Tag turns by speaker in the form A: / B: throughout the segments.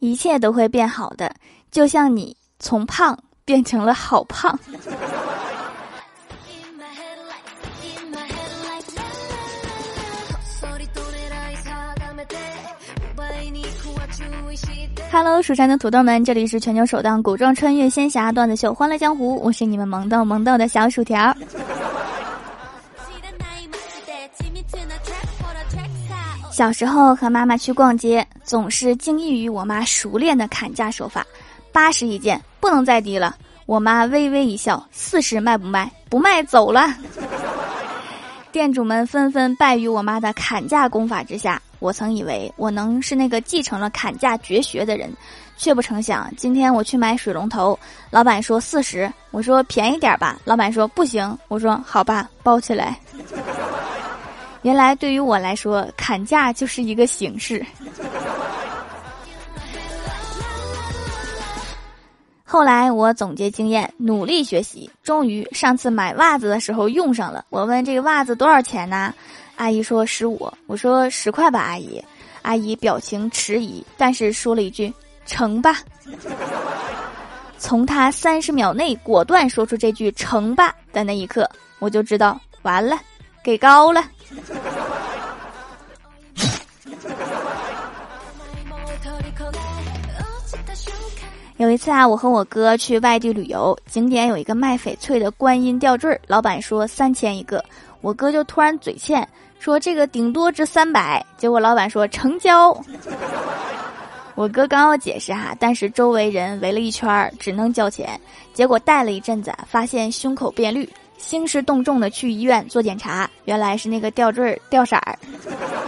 A: 一切都会变好的，就像你从胖变成了好胖。Hello，蜀山的土豆们，这里是全球首档古装穿越仙侠段子秀《欢乐江湖》，我是你们萌豆萌豆的小薯条。小时候和妈妈去逛街，总是惊异于我妈熟练的砍价手法，八十一件，不能再低了。我妈微微一笑，四十卖不卖？不卖，走了。店主们纷纷败于我妈的砍价功法之下。我曾以为我能是那个继承了砍价绝学的人，却不成想，今天我去买水龙头，老板说四十，我说便宜点吧，老板说不行，我说好吧，包起来。原来对于我来说，砍价就是一个形式。后来我总结经验，努力学习，终于上次买袜子的时候用上了。我问这个袜子多少钱呢？阿姨说十五。我说十块吧，阿姨。阿姨表情迟疑，但是说了一句成吧。从他三十秒内果断说出这句成吧的那一刻，我就知道完了，给高了。有一次啊，我和我哥去外地旅游，景点有一个卖翡翠的观音吊坠，老板说三千一个，我哥就突然嘴欠，说这个顶多值三百，结果老板说成交。我哥刚要解释哈，但是周围人围了一圈，只能交钱。结果戴了一阵子，发现胸口变绿，兴师动众的去医院做检查，原来是那个吊坠掉色儿。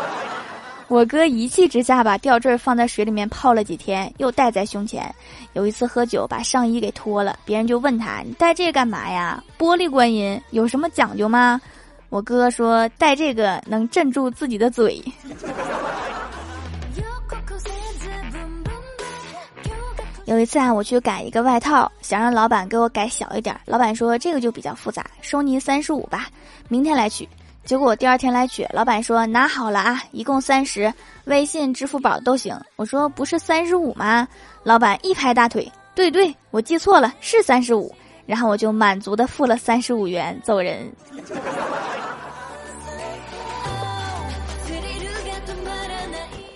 A: 我哥一气之下把吊坠放在水里面泡了几天，又戴在胸前。有一次喝酒把上衣给脱了，别人就问他：“你戴这干嘛呀？”玻璃观音有什么讲究吗？我哥说：“戴这个能镇住自己的嘴。”有一次啊，我去改一个外套，想让老板给我改小一点，老板说这个就比较复杂，收您三十五吧，明天来取。结果我第二天来取，老板说拿好了啊，一共三十，微信、支付宝都行。我说不是三十五吗？老板一拍大腿，对对，我记错了，是三十五。然后我就满足的付了三十五元，走人。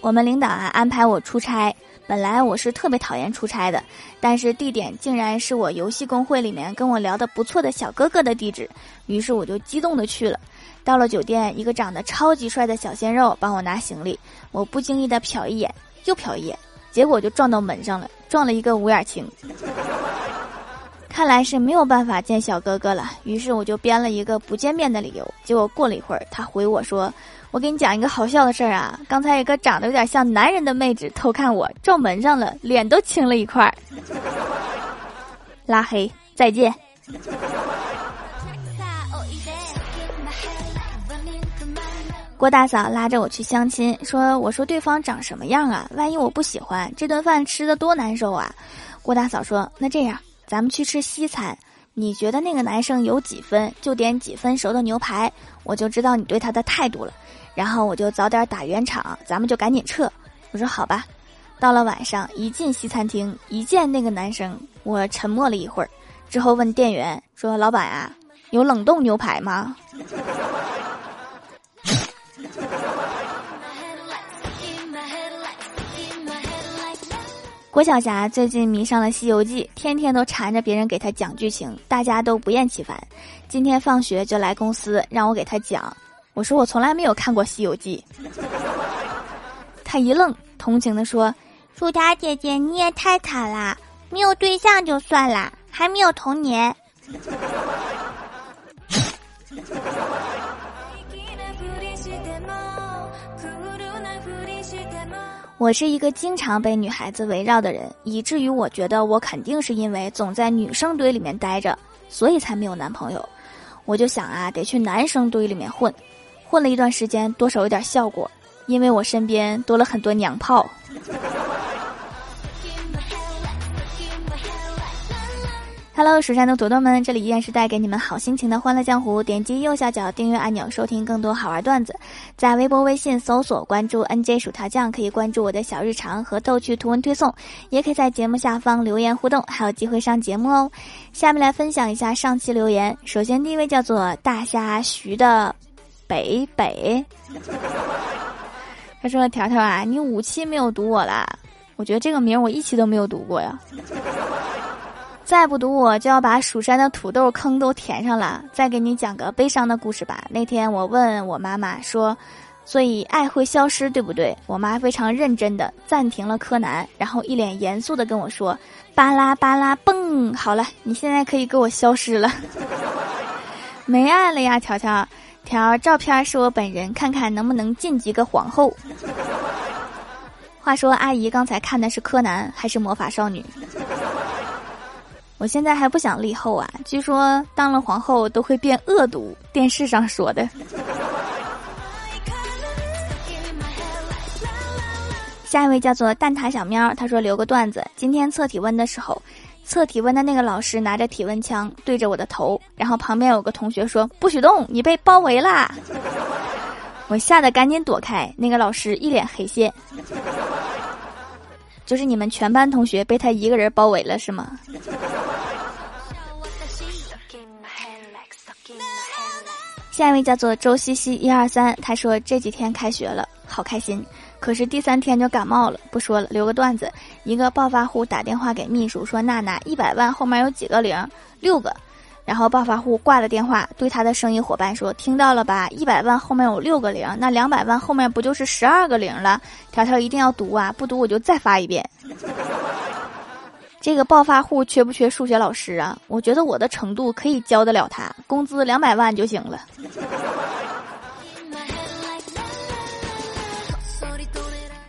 A: 我们领导啊安排我出差，本来我是特别讨厌出差的，但是地点竟然是我游戏公会里面跟我聊的不错的小哥哥的地址，于是我就激动的去了。到了酒店，一个长得超级帅的小鲜肉帮我拿行李，我不经意的瞟一眼，又瞟一眼，结果就撞到门上了，撞了一个五眼青。看来是没有办法见小哥哥了，于是我就编了一个不见面的理由。结果过了一会儿，他回我说：“我给你讲一个好笑的事儿啊，刚才一个长得有点像男人的妹子偷看我，撞门上了，脸都青了一块儿。”拉黑，再见。郭大嫂拉着我去相亲，说：“我说对方长什么样啊？万一我不喜欢，这顿饭吃的多难受啊！”郭大嫂说：“那这样，咱们去吃西餐，你觉得那个男生有几分，就点几分熟的牛排，我就知道你对他的态度了。然后我就早点打圆场，咱们就赶紧撤。”我说：“好吧。”到了晚上，一进西餐厅，一见那个男生，我沉默了一会儿，之后问店员说：“老板啊，有冷冻牛排吗？”郭晓霞最近迷上了《西游记》，天天都缠着别人给她讲剧情，大家都不厌其烦。今天放学就来公司让我给她讲，我说我从来没有看过《西游记》。她一愣，同情地说：“薯条姐姐你也太惨啦，没有对象就算啦，还没有童年。”我是一个经常被女孩子围绕的人，以至于我觉得我肯定是因为总在女生堆里面待着，所以才没有男朋友。我就想啊，得去男生堆里面混，混了一段时间，多少有点效果，因为我身边多了很多娘炮。Hello，蜀山的土豆们，这里依然是带给你们好心情的欢乐江湖。点击右下角订阅按钮，收听更多好玩段子。在微博、微信搜索关注 NJ 薯条酱，可以关注我的小日常和逗趣图文推送，也可以在节目下方留言互动，还有机会上节目哦。下面来分享一下上期留言。首先第一位叫做大虾徐的北北，他说：“条条啊，你五期没有读我啦，我觉得这个名我一期都没有读过呀。”再不读我就要把蜀山的土豆坑都填上了。再给你讲个悲伤的故事吧。那天我问我妈妈说：“所以爱会消失，对不对？”我妈非常认真的暂停了柯南，然后一脸严肃的跟我说：“巴拉巴拉蹦，好了，你现在可以给我消失了。”没爱了呀，乔乔条照片是我本人，看看能不能晋级个皇后。话说阿姨刚才看的是柯南还是魔法少女？我现在还不想立后啊！据说当了皇后都会变恶毒，电视上说的。下一位叫做蛋挞小喵，他说留个段子：今天测体温的时候，测体温的那个老师拿着体温枪对着我的头，然后旁边有个同学说不许动，你被包围啦！我吓得赶紧躲开，那个老师一脸黑线。就是你们全班同学被他一个人包围了是吗？下一位叫做周西西一二三，他说这几天开学了，好开心。可是第三天就感冒了，不说了，留个段子。一个暴发户打电话给秘书说：“娜娜，一百万后面有几个零？六个。”然后暴发户挂了电话，对他的生意伙伴说：“听到了吧？一百万后面有六个零，那两百万后面不就是十二个零了？条条一定要读啊，不读我就再发一遍。”这个暴发户缺不缺数学老师啊？我觉得我的程度可以教得了他，工资两百万就行了。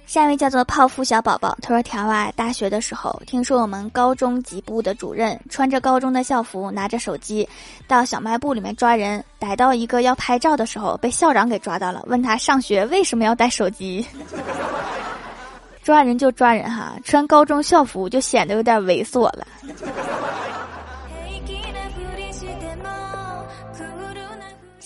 A: 下一位叫做泡芙小宝宝，他说：“条啊，大学的时候听说我们高中级部的主任穿着高中的校服，拿着手机到小卖部里面抓人，逮到一个要拍照的时候，被校长给抓到了，问他上学为什么要带手机。”抓人就抓人哈，穿高中校服就显得有点猥琐了。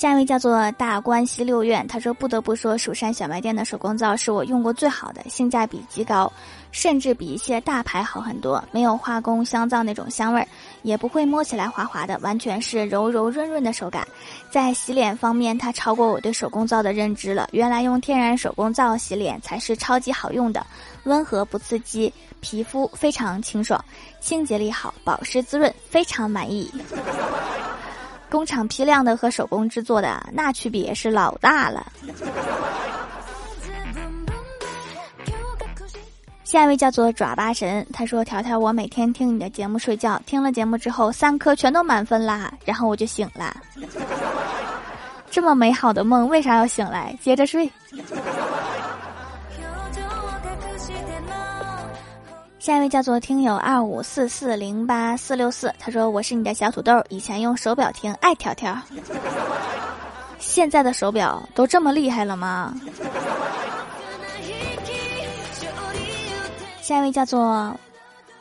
A: 下一位叫做大关西六院，他说不得不说蜀山小卖店的手工皂是我用过最好的，性价比极高。甚至比一些大牌好很多，没有化工香皂那种香味儿，也不会摸起来滑滑的，完全是柔柔润润的手感。在洗脸方面，它超过我对手工皂的认知了。原来用天然手工皂洗脸才是超级好用的，温和不刺激，皮肤非常清爽，清洁力好，保湿滋润，非常满意。工厂批量的和手工制作的，那区别是老大了。下一位叫做爪巴神，他说：“条条，我每天听你的节目睡觉，听了节目之后三科全都满分啦，然后我就醒了。这么美好的梦，为啥要醒来？接着睡。”下一位叫做听友二五四四零八四六四，他说：“我是你的小土豆，以前用手表听爱条条，现在的手表都这么厉害了吗？”下一位叫做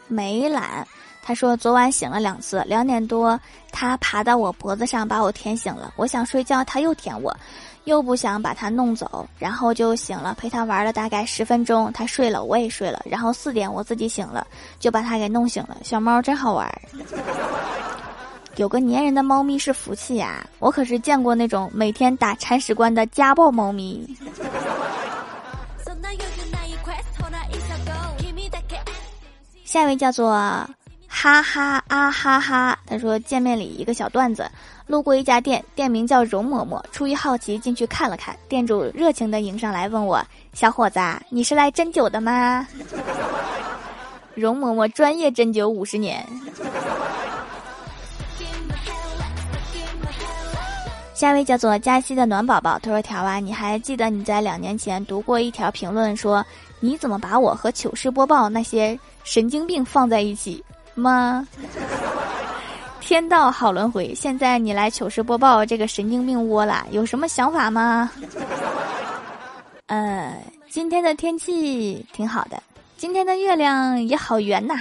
A: 梅懒，他说昨晚醒了两次，两点多他爬到我脖子上把我舔醒了，我想睡觉他又舔我，又不想把他弄走，然后就醒了，陪他玩了大概十分钟，他睡了我也睡了，然后四点我自己醒了，就把他给弄醒了。小猫真好玩，有个粘人的猫咪是福气呀，我可是见过那种每天打铲屎官的家暴猫咪。下一位叫做哈哈啊哈哈，他说见面礼一个小段子，路过一家店，店名叫容嬷嬷，出于好奇进去看了看，店主热情的迎上来问我：“小伙子，你是来针灸的吗？” 容嬷嬷专业针灸五十年。下一位叫做佳西的暖宝宝，他说：“条啊，你还记得你在两年前读过一条评论说，你怎么把我和糗事播报那些？”神经病放在一起吗？天道好轮回，现在你来糗事播报这个神经病窝了，有什么想法吗？呃，今天的天气挺好的，今天的月亮也好圆呐。